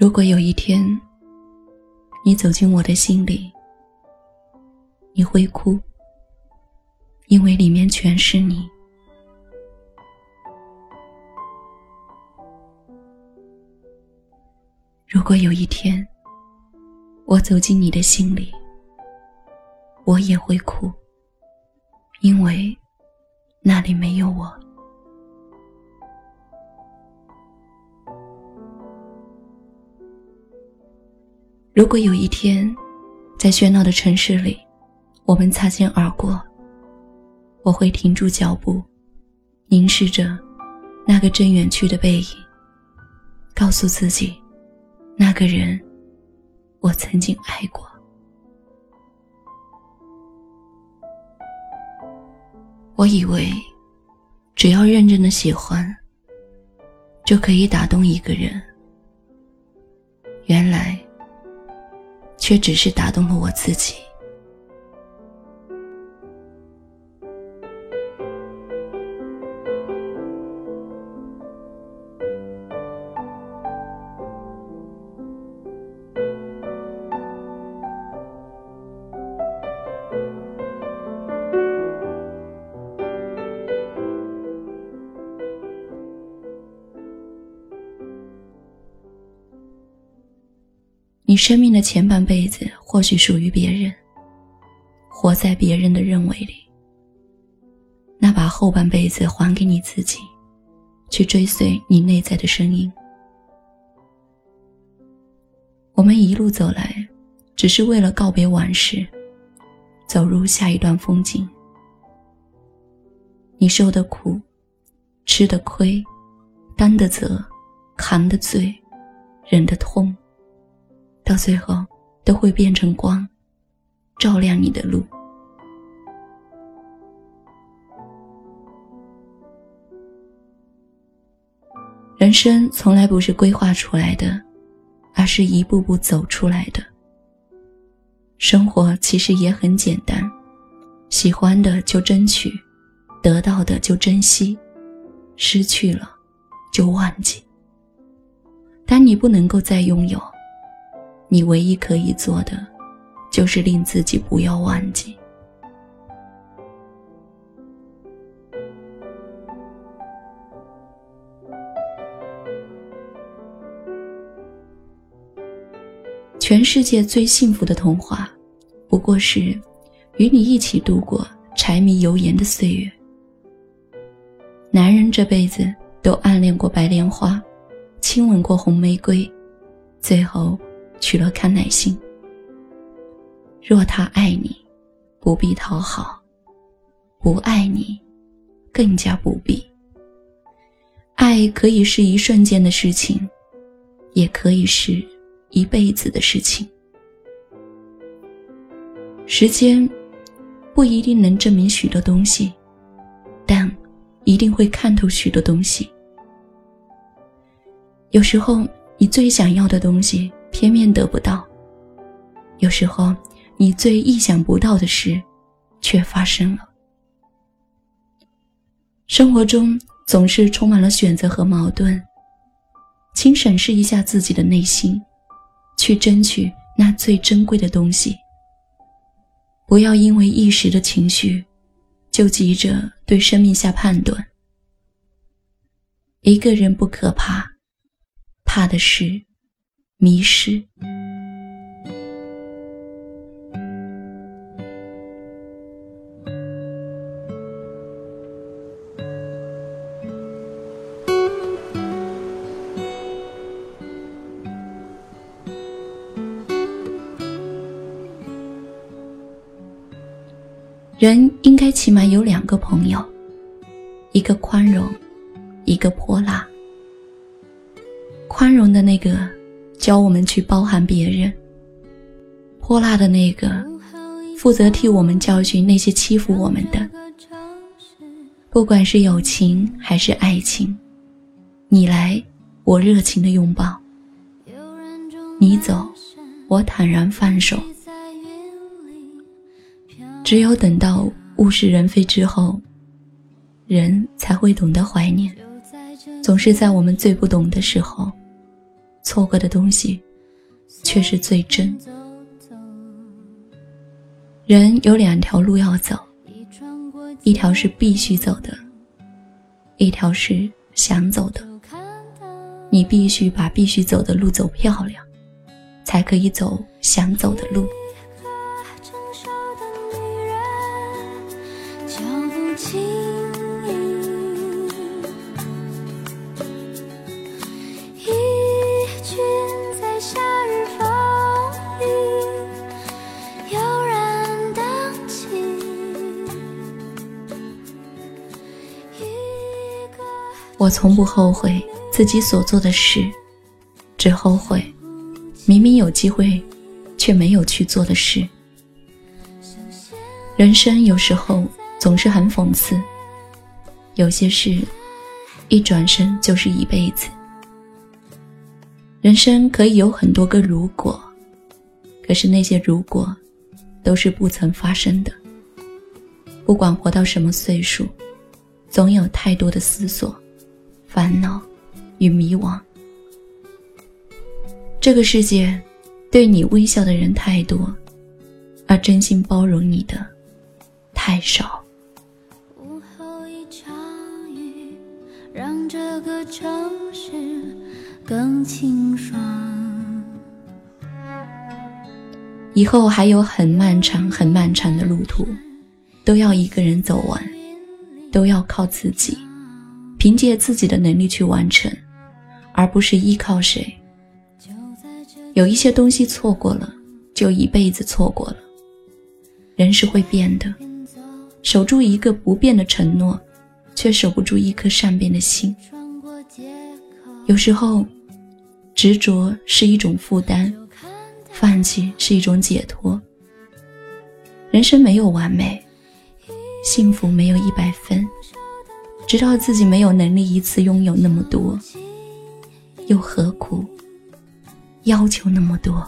如果有一天，你走进我的心里，你会哭，因为里面全是你。如果有一天，我走进你的心里，我也会哭，因为那里没有我。如果有一天，在喧闹的城市里，我们擦肩而过，我会停住脚步，凝视着那个正远去的背影，告诉自己，那个人，我曾经爱过。我以为，只要认真的喜欢，就可以打动一个人。却只是打动了我自己。你生命的前半辈子或许属于别人，活在别人的认为里。那把后半辈子还给你自己，去追随你内在的声音。我们一路走来，只是为了告别往事，走入下一段风景。你受的苦，吃的亏，担的责，扛的罪，忍的痛。到最后，都会变成光，照亮你的路。人生从来不是规划出来的，而是一步步走出来的。生活其实也很简单，喜欢的就争取，得到的就珍惜，失去了就忘记。当你不能够再拥有。你唯一可以做的，就是令自己不要忘记。全世界最幸福的童话，不过是与你一起度过柴米油盐的岁月。男人这辈子都暗恋过白莲花，亲吻过红玫瑰，最后。娶了康乃馨。若他爱你，不必讨好；不爱你，更加不必。爱可以是一瞬间的事情，也可以是一辈子的事情。时间不一定能证明许多东西，但一定会看透许多东西。有时候，你最想要的东西。偏偏得不到。有时候，你最意想不到的事，却发生了。生活中总是充满了选择和矛盾，请审视一下自己的内心，去争取那最珍贵的东西。不要因为一时的情绪，就急着对生命下判断。一个人不可怕，怕的是。迷失。人应该起码有两个朋友，一个宽容，一个泼辣。宽容的那个。教我们去包含别人，泼辣的那个，负责替我们教训那些欺负我们的。不管是友情还是爱情，你来，我热情的拥抱；你走，我坦然放手。只有等到物是人非之后，人才会懂得怀念。总是在我们最不懂的时候。错过的东西，却是最真。人有两条路要走，一条是必须走的，一条是想走的。你必须把必须走的路走漂亮，才可以走想走的路。我从不后悔自己所做的事，只后悔明明有机会却没有去做的事。人生有时候总是很讽刺，有些事一转身就是一辈子。人生可以有很多个如果，可是那些如果都是不曾发生的。不管活到什么岁数，总有太多的思索。烦恼与迷惘，这个世界对你微笑的人太多，而真心包容你的太少。午后一场雨，让这个城市更清爽。以后还有很漫长、很漫长的路途，都要一个人走完，都要靠自己。凭借自己的能力去完成，而不是依靠谁。有一些东西错过了，就一辈子错过了。人是会变的，守住一个不变的承诺，却守不住一颗善变的心。有时候，执着是一种负担，放弃是一种解脱。人生没有完美，幸福没有一百分。知道自己没有能力一次拥有那么多，又何苦要求那么多？